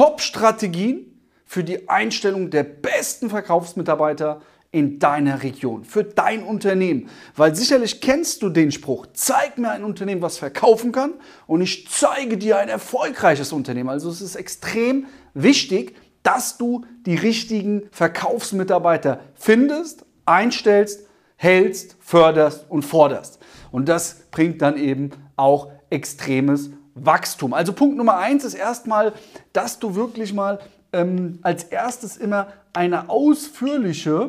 Top-Strategien für die Einstellung der besten Verkaufsmitarbeiter in deiner Region, für dein Unternehmen. Weil sicherlich kennst du den Spruch, zeig mir ein Unternehmen, was verkaufen kann und ich zeige dir ein erfolgreiches Unternehmen. Also es ist extrem wichtig, dass du die richtigen Verkaufsmitarbeiter findest, einstellst, hältst, förderst und forderst. Und das bringt dann eben auch extremes Wachstum. Also Punkt Nummer eins ist erstmal, dass du wirklich mal ähm, als erstes immer eine ausführliche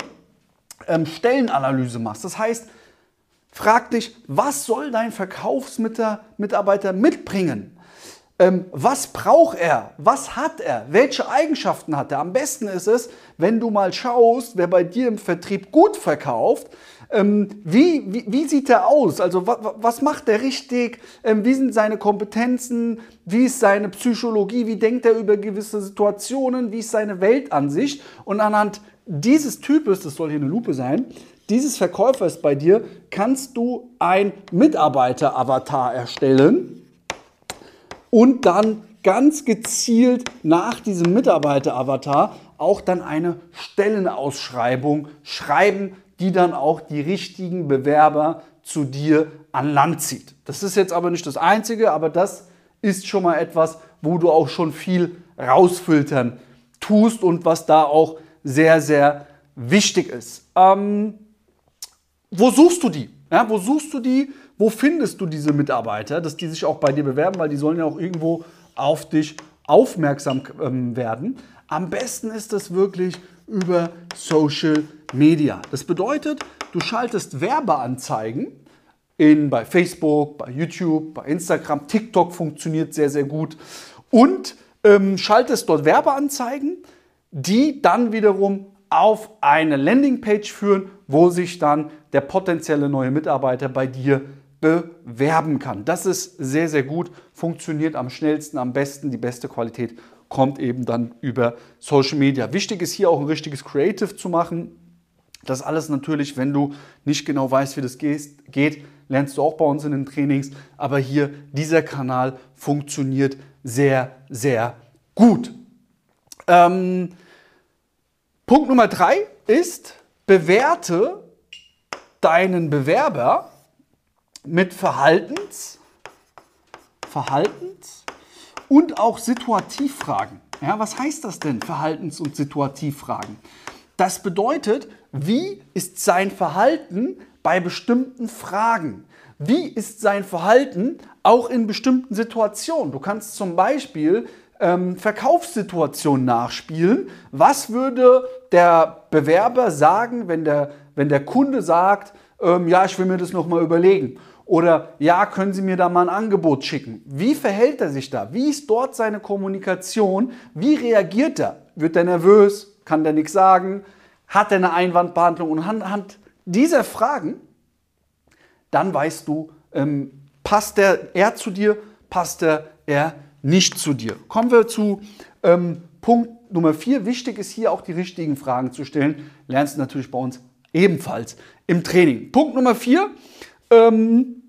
ähm, Stellenanalyse machst. Das heißt, frag dich, was soll dein Verkaufsmitarbeiter mitbringen? Ähm, was braucht er? Was hat er? Welche Eigenschaften hat er? Am besten ist es, wenn du mal schaust, wer bei dir im Vertrieb gut verkauft, ähm, wie, wie, wie, sieht er aus? Also was, was macht er richtig? Ähm, wie sind seine Kompetenzen? Wie ist seine Psychologie? Wie denkt er über gewisse Situationen? Wie ist seine Weltansicht? Und anhand dieses Types, das soll hier eine Lupe sein, dieses Verkäufers bei dir, kannst du ein Mitarbeiter-Avatar erstellen und dann ganz gezielt nach diesem Mitarbeiter-Avatar auch dann eine Stellenausschreibung schreiben, die dann auch die richtigen Bewerber zu dir an Land zieht. Das ist jetzt aber nicht das Einzige, aber das ist schon mal etwas, wo du auch schon viel rausfiltern tust und was da auch sehr, sehr wichtig ist. Ähm, wo suchst du die? Ja, wo suchst du die? Wo findest du diese Mitarbeiter, dass die sich auch bei dir bewerben, weil die sollen ja auch irgendwo auf dich aufmerksam ähm, werden. Am besten ist das wirklich über Social Media. Das bedeutet, du schaltest Werbeanzeigen in, bei Facebook, bei YouTube, bei Instagram, TikTok funktioniert sehr, sehr gut und ähm, schaltest dort Werbeanzeigen, die dann wiederum auf eine Landingpage führen, wo sich dann der potenzielle neue Mitarbeiter bei dir bewerben kann. Das ist sehr, sehr gut, funktioniert am schnellsten, am besten, die beste Qualität kommt eben dann über Social Media. Wichtig ist hier auch ein richtiges Creative zu machen. Das alles natürlich, wenn du nicht genau weißt, wie das geht, lernst du auch bei uns in den Trainings. Aber hier, dieser Kanal funktioniert sehr, sehr gut. Ähm, Punkt Nummer drei ist, bewerte deinen Bewerber mit Verhaltens, Verhaltens und auch Situativfragen. Ja, was heißt das denn, Verhaltens- und Situativfragen? Das bedeutet, wie ist sein Verhalten bei bestimmten Fragen? Wie ist sein Verhalten auch in bestimmten Situationen? Du kannst zum Beispiel ähm, Verkaufssituationen nachspielen. Was würde der Bewerber sagen, wenn der, wenn der Kunde sagt, ähm, ja, ich will mir das nochmal überlegen? Oder ja, können Sie mir da mal ein Angebot schicken? Wie verhält er sich da? Wie ist dort seine Kommunikation? Wie reagiert er? Wird er nervös? Kann der nichts sagen? Hat er eine Einwandbehandlung? Und anhand dieser Fragen, dann weißt du, ähm, passt der er zu dir, passt er er nicht zu dir. Kommen wir zu ähm, Punkt Nummer vier. Wichtig ist hier auch die richtigen Fragen zu stellen. Lernst du natürlich bei uns ebenfalls im Training. Punkt Nummer vier. Ähm,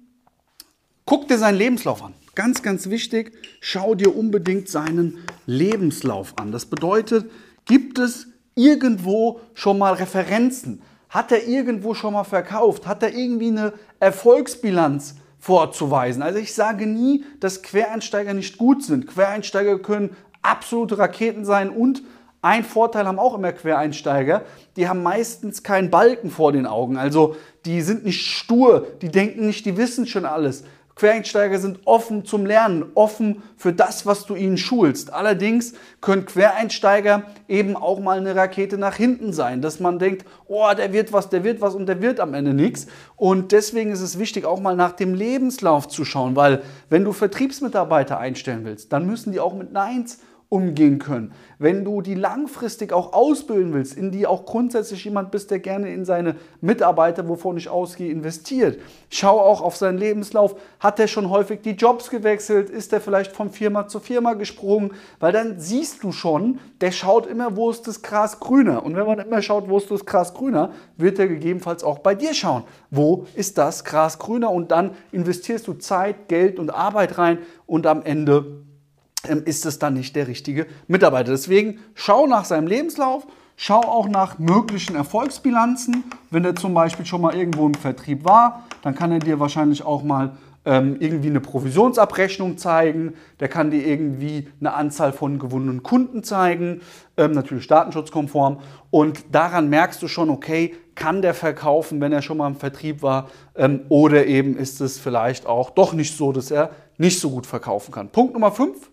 guck dir seinen Lebenslauf an. Ganz, ganz wichtig, schau dir unbedingt seinen Lebenslauf an. Das bedeutet, gibt es irgendwo schon mal Referenzen? Hat er irgendwo schon mal verkauft? Hat er irgendwie eine Erfolgsbilanz vorzuweisen? Also ich sage nie, dass Quereinsteiger nicht gut sind. Quereinsteiger können absolute Raketen sein und ein Vorteil haben auch immer Quereinsteiger, die haben meistens keinen Balken vor den Augen. Also die sind nicht stur, die denken nicht, die wissen schon alles. Quereinsteiger sind offen zum Lernen, offen für das, was du ihnen schulst. Allerdings können Quereinsteiger eben auch mal eine Rakete nach hinten sein, dass man denkt, oh, der wird was, der wird was und der wird am Ende nichts. Und deswegen ist es wichtig, auch mal nach dem Lebenslauf zu schauen, weil wenn du Vertriebsmitarbeiter einstellen willst, dann müssen die auch mit Neins umgehen können. Wenn du die langfristig auch ausbilden willst, in die auch grundsätzlich jemand bist, der gerne in seine Mitarbeiter, wovon ich ausgehe, investiert. Schau auch auf seinen Lebenslauf. Hat er schon häufig die Jobs gewechselt? Ist er vielleicht von Firma zu Firma gesprungen? Weil dann siehst du schon, der schaut immer, wo ist das Gras grüner. Und wenn man immer schaut, wo ist das Gras grüner, wird er gegebenenfalls auch bei dir schauen. Wo ist das Gras grüner? Und dann investierst du Zeit, Geld und Arbeit rein und am Ende ist es dann nicht der richtige Mitarbeiter. Deswegen schau nach seinem Lebenslauf, schau auch nach möglichen Erfolgsbilanzen. Wenn er zum Beispiel schon mal irgendwo im Vertrieb war, dann kann er dir wahrscheinlich auch mal ähm, irgendwie eine Provisionsabrechnung zeigen, der kann dir irgendwie eine Anzahl von gewonnenen Kunden zeigen, ähm, natürlich datenschutzkonform. Und daran merkst du schon, okay, kann der verkaufen, wenn er schon mal im Vertrieb war, ähm, oder eben ist es vielleicht auch doch nicht so, dass er nicht so gut verkaufen kann. Punkt Nummer 5,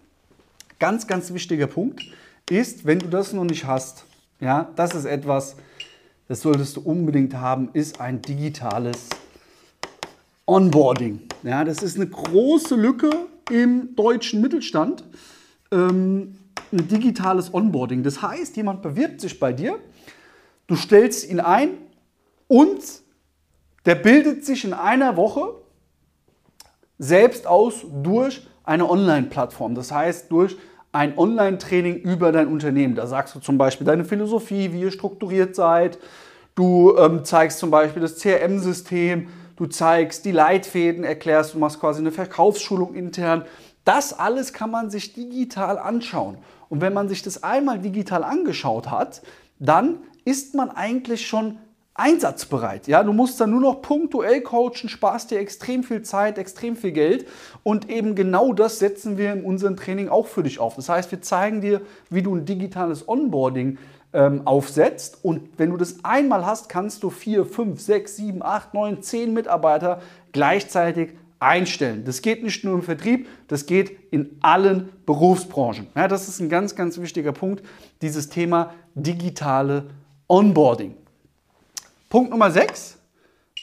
ganz, ganz wichtiger Punkt, ist, wenn du das noch nicht hast, ja, das ist etwas, das solltest du unbedingt haben, ist ein digitales Onboarding. Ja, das ist eine große Lücke im deutschen Mittelstand. Ähm, ein digitales Onboarding. Das heißt, jemand bewirbt sich bei dir, du stellst ihn ein und der bildet sich in einer Woche selbst aus durch eine Online-Plattform. Das heißt, durch ein Online-Training über dein Unternehmen. Da sagst du zum Beispiel deine Philosophie, wie ihr strukturiert seid. Du ähm, zeigst zum Beispiel das CRM-System, du zeigst die Leitfäden, erklärst, du machst quasi eine Verkaufsschulung intern. Das alles kann man sich digital anschauen. Und wenn man sich das einmal digital angeschaut hat, dann ist man eigentlich schon einsatzbereit. Ja, du musst dann nur noch punktuell coachen, sparst dir extrem viel Zeit, extrem viel Geld und eben genau das setzen wir in unserem Training auch für dich auf. Das heißt, wir zeigen dir, wie du ein digitales Onboarding ähm, aufsetzt. Und wenn du das einmal hast, kannst du vier, fünf, sechs, sieben, acht, neun, zehn Mitarbeiter gleichzeitig einstellen. Das geht nicht nur im Vertrieb, das geht in allen Berufsbranchen. Ja, das ist ein ganz, ganz wichtiger Punkt, dieses Thema digitale Onboarding. Punkt Nummer sechs,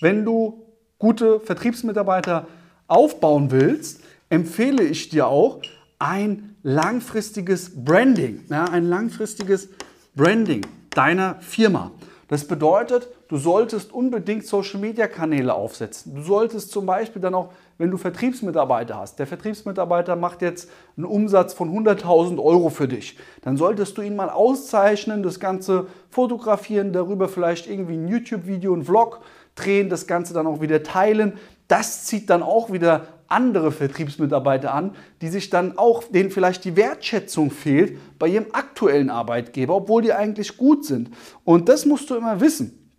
wenn du gute Vertriebsmitarbeiter aufbauen willst, empfehle ich dir auch ein langfristiges Branding. Ja, ein langfristiges Branding deiner Firma. Das bedeutet, du solltest unbedingt Social-Media-Kanäle aufsetzen. Du solltest zum Beispiel dann auch, wenn du Vertriebsmitarbeiter hast, der Vertriebsmitarbeiter macht jetzt einen Umsatz von 100.000 Euro für dich, dann solltest du ihn mal auszeichnen, das Ganze fotografieren, darüber vielleicht irgendwie ein YouTube-Video, ein Vlog drehen, das Ganze dann auch wieder teilen. Das zieht dann auch wieder andere Vertriebsmitarbeiter an, die sich dann auch, denen vielleicht die Wertschätzung fehlt bei ihrem aktuellen Arbeitgeber, obwohl die eigentlich gut sind. Und das musst du immer wissen.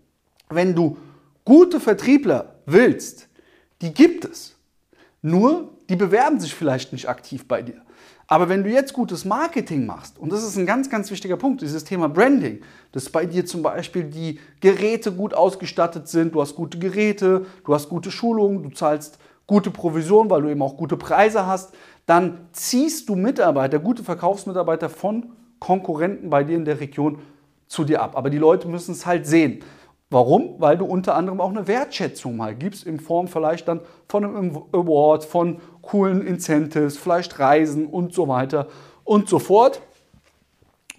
Wenn du gute Vertriebler willst, die gibt es. Nur, die bewerben sich vielleicht nicht aktiv bei dir. Aber wenn du jetzt gutes Marketing machst, und das ist ein ganz, ganz wichtiger Punkt, dieses Thema Branding, dass bei dir zum Beispiel die Geräte gut ausgestattet sind, du hast gute Geräte, du hast gute Schulungen, du zahlst gute Provision, weil du eben auch gute Preise hast, dann ziehst du Mitarbeiter, gute Verkaufsmitarbeiter von Konkurrenten bei dir in der Region zu dir ab. Aber die Leute müssen es halt sehen. Warum? Weil du unter anderem auch eine Wertschätzung mal gibst, in Form vielleicht dann von einem Award, von coolen Incentives, vielleicht Reisen und so weiter und so fort.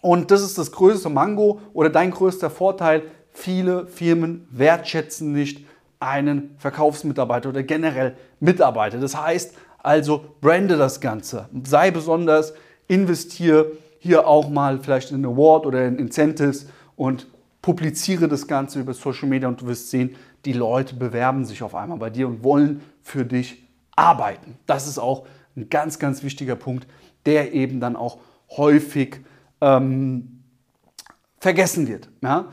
Und das ist das größte Mango oder dein größter Vorteil. Viele Firmen wertschätzen nicht einen Verkaufsmitarbeiter oder generell Mitarbeiter. Das heißt also, brande das Ganze. Sei besonders, investiere hier auch mal vielleicht in Award oder in Incentives und publiziere das Ganze über Social Media und du wirst sehen, die Leute bewerben sich auf einmal bei dir und wollen für dich arbeiten. Das ist auch ein ganz, ganz wichtiger Punkt, der eben dann auch häufig ähm, vergessen wird. Ja?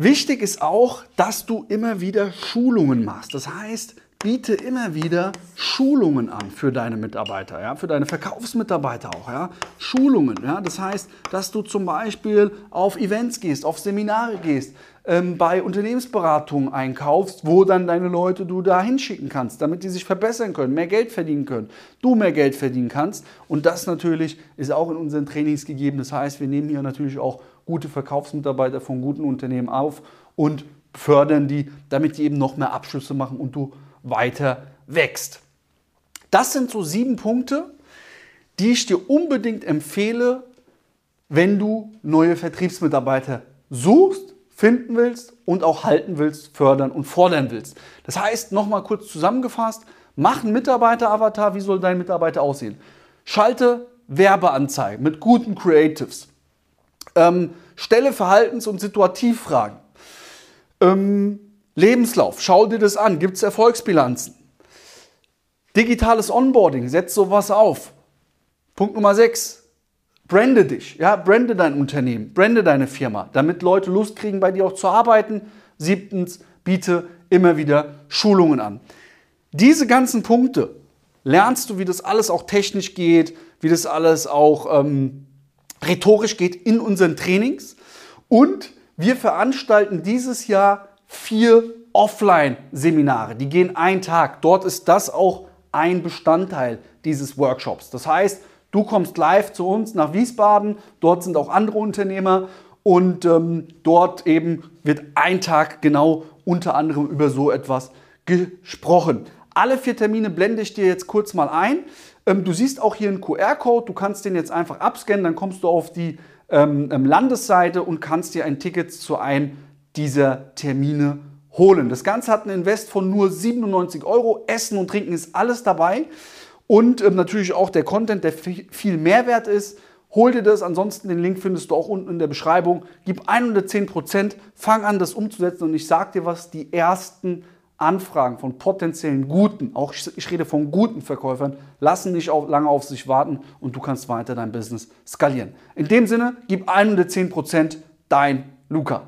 Wichtig ist auch, dass du immer wieder Schulungen machst. Das heißt, biete immer wieder Schulungen an für deine Mitarbeiter, ja, für deine Verkaufsmitarbeiter auch, ja, Schulungen, ja, das heißt, dass du zum Beispiel auf Events gehst, auf Seminare gehst, ähm, bei Unternehmensberatungen einkaufst, wo dann deine Leute du da hinschicken kannst, damit die sich verbessern können, mehr Geld verdienen können, du mehr Geld verdienen kannst und das natürlich ist auch in unseren Trainings gegeben. Das heißt, wir nehmen hier natürlich auch gute Verkaufsmitarbeiter von guten Unternehmen auf und fördern die, damit die eben noch mehr Abschlüsse machen und du weiter wächst. Das sind so sieben Punkte, die ich dir unbedingt empfehle, wenn du neue Vertriebsmitarbeiter suchst, finden willst und auch halten willst, fördern und fordern willst. Das heißt, nochmal kurz zusammengefasst, mach einen Mitarbeiter-Avatar, wie soll dein Mitarbeiter aussehen? Schalte Werbeanzeigen mit guten Creatives. Ähm, stelle Verhaltens- und Situativfragen. Ähm, Lebenslauf, schau dir das an. Gibt es Erfolgsbilanzen? Digitales Onboarding, setz sowas auf. Punkt Nummer 6. Brande dich, ja, brande dein Unternehmen, brande deine Firma, damit Leute Lust kriegen, bei dir auch zu arbeiten. Siebtens, biete immer wieder Schulungen an. Diese ganzen Punkte lernst du, wie das alles auch technisch geht, wie das alles auch ähm, rhetorisch geht in unseren Trainings. Und wir veranstalten dieses Jahr vier Offline-Seminare. Die gehen einen Tag. Dort ist das auch ein Bestandteil dieses Workshops. Das heißt, du kommst live zu uns nach Wiesbaden. Dort sind auch andere Unternehmer und ähm, dort eben wird ein Tag genau unter anderem über so etwas gesprochen. Alle vier Termine blende ich dir jetzt kurz mal ein. Ähm, du siehst auch hier einen QR-Code. Du kannst den jetzt einfach abscannen, dann kommst du auf die ähm, ähm, Landesseite und kannst dir ein Ticket zu einem dieser Termine holen. Das Ganze hat einen Invest von nur 97 Euro. Essen und Trinken ist alles dabei. Und natürlich auch der Content, der viel Mehrwert ist. Hol dir das, ansonsten den Link findest du auch unten in der Beschreibung. Gib 110%, fang an, das umzusetzen und ich sag dir was, die ersten Anfragen von potenziellen guten, auch ich rede von guten Verkäufern, lassen nicht auf, lange auf sich warten und du kannst weiter dein Business skalieren. In dem Sinne, gib 110%, dein Luca.